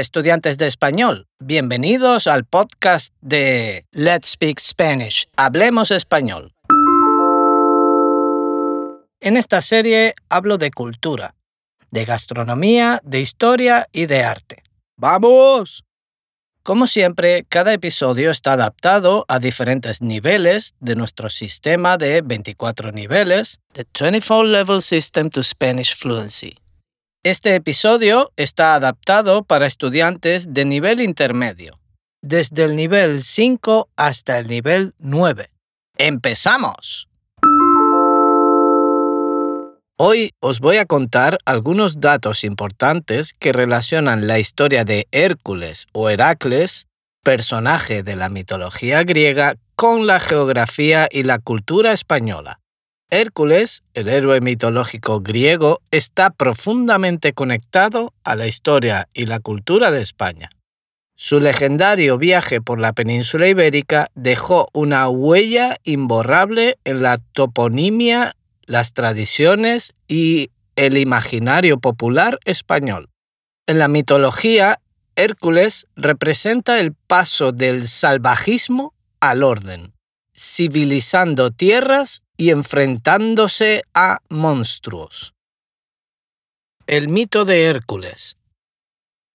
Estudiantes de español, bienvenidos al podcast de Let's Speak Spanish, Hablemos Español. En esta serie hablo de cultura, de gastronomía, de historia y de arte. ¡Vamos! Como siempre, cada episodio está adaptado a diferentes niveles de nuestro sistema de 24 niveles, The 24 Level System to Spanish Fluency. Este episodio está adaptado para estudiantes de nivel intermedio, desde el nivel 5 hasta el nivel 9. ¡Empezamos! Hoy os voy a contar algunos datos importantes que relacionan la historia de Hércules o Heracles, personaje de la mitología griega, con la geografía y la cultura española. Hércules, el héroe mitológico griego, está profundamente conectado a la historia y la cultura de España. Su legendario viaje por la península ibérica dejó una huella imborrable en la toponimia, las tradiciones y el imaginario popular español. En la mitología, Hércules representa el paso del salvajismo al orden, civilizando tierras y enfrentándose a monstruos. El mito de Hércules.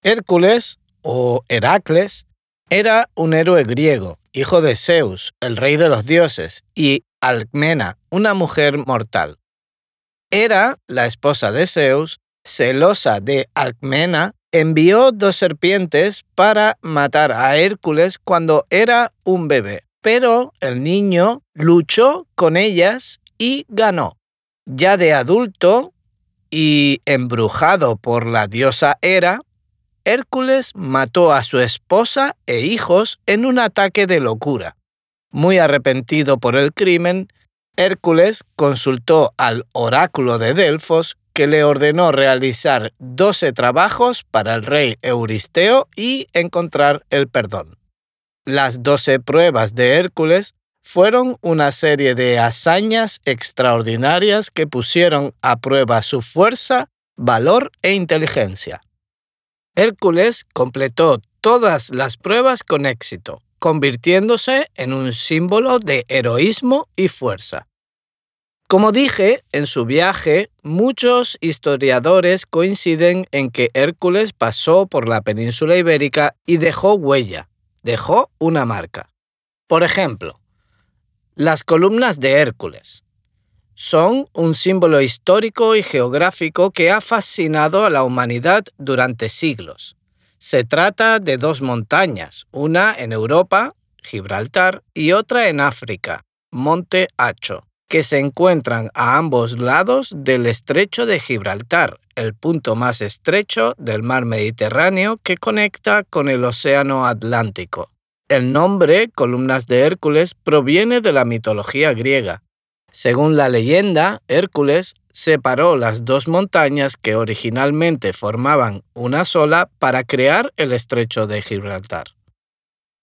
Hércules, o Heracles, era un héroe griego, hijo de Zeus, el rey de los dioses, y Alcmena, una mujer mortal. Era la esposa de Zeus, celosa de Alcmena, envió dos serpientes para matar a Hércules cuando era un bebé pero el niño luchó con ellas y ganó. Ya de adulto y embrujado por la diosa Hera, Hércules mató a su esposa e hijos en un ataque de locura. Muy arrepentido por el crimen, Hércules consultó al oráculo de Delfos que le ordenó realizar doce trabajos para el rey Euristeo y encontrar el perdón. Las doce pruebas de Hércules fueron una serie de hazañas extraordinarias que pusieron a prueba su fuerza, valor e inteligencia. Hércules completó todas las pruebas con éxito, convirtiéndose en un símbolo de heroísmo y fuerza. Como dije, en su viaje, muchos historiadores coinciden en que Hércules pasó por la península ibérica y dejó huella, dejó una marca. Por ejemplo, las columnas de Hércules son un símbolo histórico y geográfico que ha fascinado a la humanidad durante siglos. Se trata de dos montañas, una en Europa, Gibraltar, y otra en África, Monte Hacho, que se encuentran a ambos lados del estrecho de Gibraltar, el punto más estrecho del mar Mediterráneo que conecta con el Océano Atlántico. El nombre Columnas de Hércules proviene de la mitología griega. Según la leyenda, Hércules separó las dos montañas que originalmente formaban una sola para crear el estrecho de Gibraltar.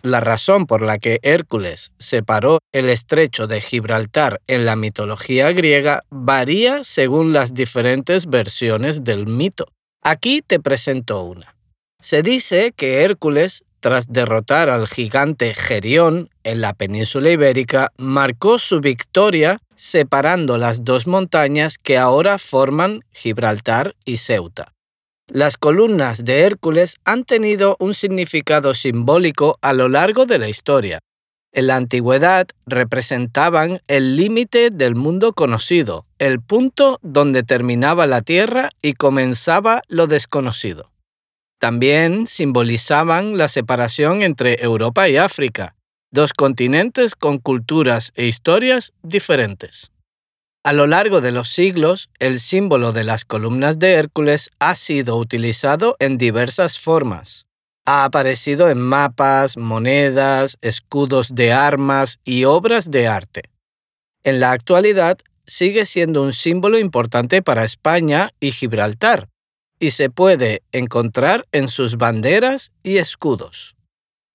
La razón por la que Hércules separó el estrecho de Gibraltar en la mitología griega varía según las diferentes versiones del mito. Aquí te presento una. Se dice que Hércules, tras derrotar al gigante Gerión en la península ibérica, marcó su victoria separando las dos montañas que ahora forman Gibraltar y Ceuta. Las columnas de Hércules han tenido un significado simbólico a lo largo de la historia. En la antigüedad representaban el límite del mundo conocido, el punto donde terminaba la tierra y comenzaba lo desconocido. También simbolizaban la separación entre Europa y África, dos continentes con culturas e historias diferentes. A lo largo de los siglos, el símbolo de las columnas de Hércules ha sido utilizado en diversas formas. Ha aparecido en mapas, monedas, escudos de armas y obras de arte. En la actualidad, sigue siendo un símbolo importante para España y Gibraltar, y se puede encontrar en sus banderas y escudos.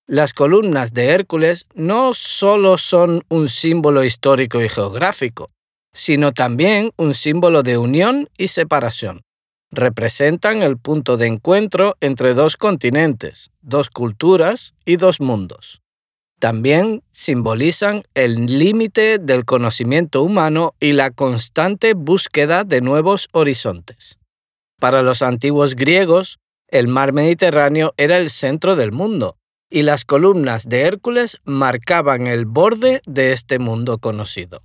Las columnas de Hércules no solo son un símbolo histórico y geográfico, sino también un símbolo de unión y separación. Representan el punto de encuentro entre dos continentes, dos culturas y dos mundos. También simbolizan el límite del conocimiento humano y la constante búsqueda de nuevos horizontes. Para los antiguos griegos, el mar Mediterráneo era el centro del mundo, y las columnas de Hércules marcaban el borde de este mundo conocido.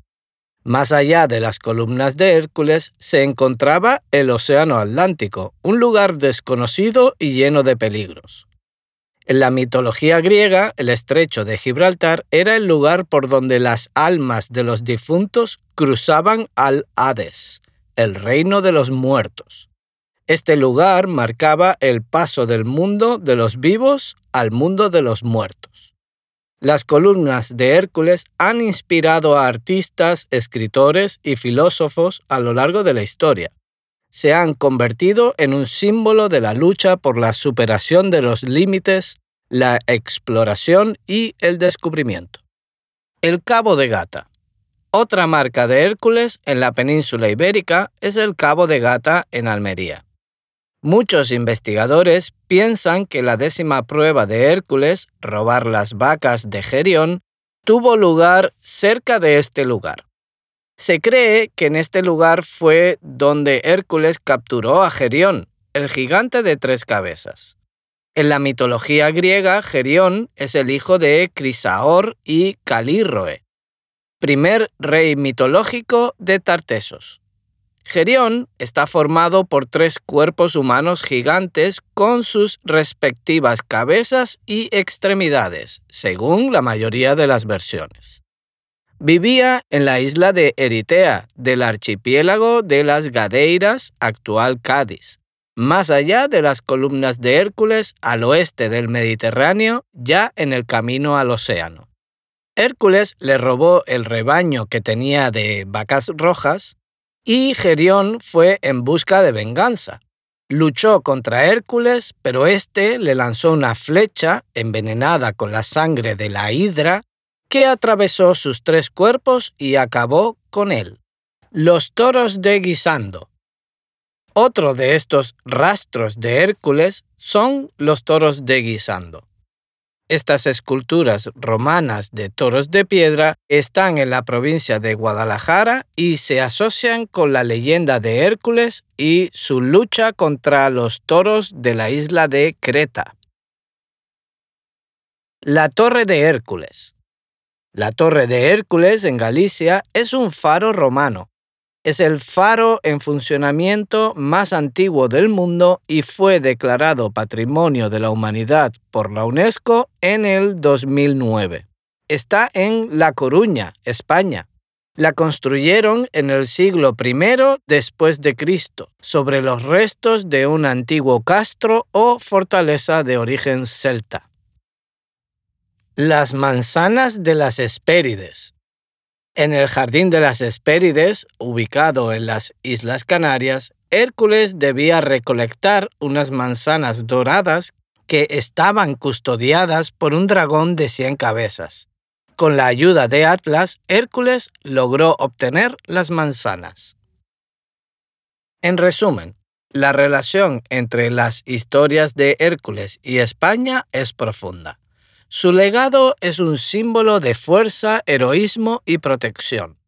Más allá de las columnas de Hércules se encontraba el Océano Atlántico, un lugar desconocido y lleno de peligros. En la mitología griega, el estrecho de Gibraltar era el lugar por donde las almas de los difuntos cruzaban al Hades, el reino de los muertos. Este lugar marcaba el paso del mundo de los vivos al mundo de los muertos. Las columnas de Hércules han inspirado a artistas, escritores y filósofos a lo largo de la historia. Se han convertido en un símbolo de la lucha por la superación de los límites, la exploración y el descubrimiento. El Cabo de Gata. Otra marca de Hércules en la península ibérica es el Cabo de Gata en Almería. Muchos investigadores piensan que la décima prueba de Hércules, robar las vacas de Gerión, tuvo lugar cerca de este lugar. Se cree que en este lugar fue donde Hércules capturó a Gerión, el gigante de tres cabezas. En la mitología griega, Gerión es el hijo de Crisaor y Calírroe, primer rey mitológico de Tartesos. Gerión está formado por tres cuerpos humanos gigantes con sus respectivas cabezas y extremidades, según la mayoría de las versiones. Vivía en la isla de Eritea, del archipiélago de las Gadeiras, actual Cádiz, más allá de las columnas de Hércules al oeste del Mediterráneo, ya en el camino al océano. Hércules le robó el rebaño que tenía de vacas rojas y Gerión fue en busca de venganza. Luchó contra Hércules, pero éste le lanzó una flecha envenenada con la sangre de la hidra que atravesó sus tres cuerpos y acabó con él. Los toros de Guisando. Otro de estos rastros de Hércules son los toros de Guisando. Estas esculturas romanas de toros de piedra están en la provincia de Guadalajara y se asocian con la leyenda de Hércules y su lucha contra los toros de la isla de Creta. La Torre de Hércules. La Torre de Hércules en Galicia es un faro romano es el faro en funcionamiento más antiguo del mundo y fue declarado Patrimonio de la Humanidad por la UNESCO en el 2009. Está en La Coruña, España. La construyeron en el siglo I después de Cristo, sobre los restos de un antiguo castro o fortaleza de origen celta. Las manzanas de las Hespérides en el Jardín de las Hespérides, ubicado en las Islas Canarias, Hércules debía recolectar unas manzanas doradas que estaban custodiadas por un dragón de 100 cabezas. Con la ayuda de Atlas, Hércules logró obtener las manzanas. En resumen, la relación entre las historias de Hércules y España es profunda. Su legado es un símbolo de fuerza, heroísmo y protección.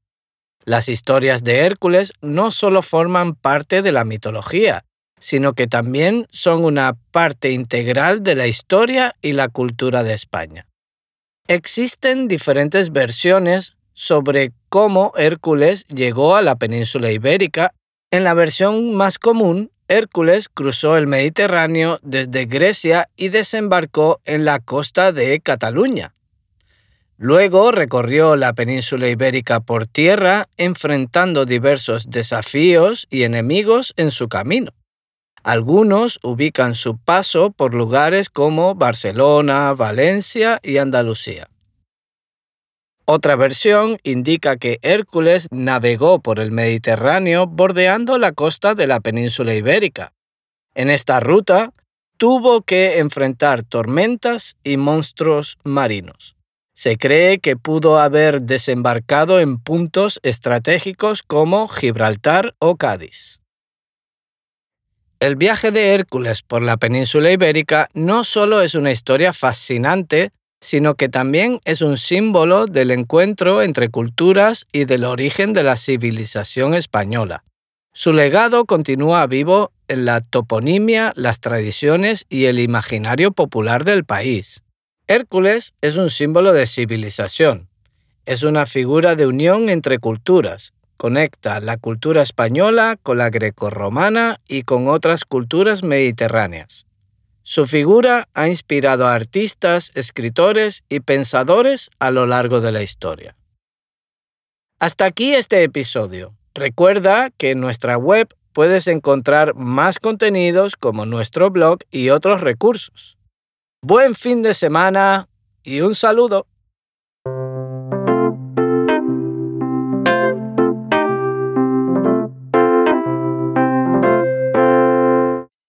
Las historias de Hércules no solo forman parte de la mitología, sino que también son una parte integral de la historia y la cultura de España. Existen diferentes versiones sobre cómo Hércules llegó a la península ibérica. En la versión más común, Hércules cruzó el Mediterráneo desde Grecia y desembarcó en la costa de Cataluña. Luego recorrió la península ibérica por tierra, enfrentando diversos desafíos y enemigos en su camino. Algunos ubican su paso por lugares como Barcelona, Valencia y Andalucía. Otra versión indica que Hércules navegó por el Mediterráneo bordeando la costa de la península ibérica. En esta ruta tuvo que enfrentar tormentas y monstruos marinos. Se cree que pudo haber desembarcado en puntos estratégicos como Gibraltar o Cádiz. El viaje de Hércules por la península ibérica no solo es una historia fascinante, sino que también es un símbolo del encuentro entre culturas y del origen de la civilización española. Su legado continúa vivo en la toponimia, las tradiciones y el imaginario popular del país. Hércules es un símbolo de civilización. Es una figura de unión entre culturas. Conecta la cultura española con la grecorromana y con otras culturas mediterráneas. Su figura ha inspirado a artistas, escritores y pensadores a lo largo de la historia. Hasta aquí este episodio. Recuerda que en nuestra web puedes encontrar más contenidos como nuestro blog y otros recursos. Buen fin de semana y un saludo.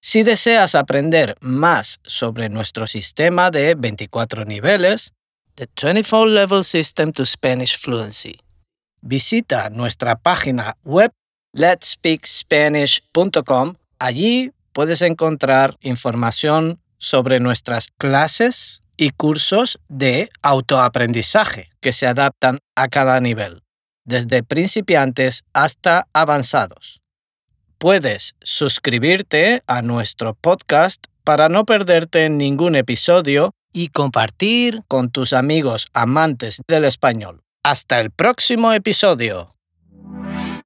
Si deseas aprender más sobre nuestro sistema de 24 niveles, The 24 Level System to Spanish Fluency, visita nuestra página web letspeakspanish.com. Allí puedes encontrar información sobre nuestras clases y cursos de autoaprendizaje que se adaptan a cada nivel, desde principiantes hasta avanzados. Puedes suscribirte a nuestro podcast para no perderte ningún episodio y compartir con tus amigos amantes del español. Hasta el próximo episodio.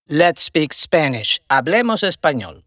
Let's Speak Spanish. Hablemos español.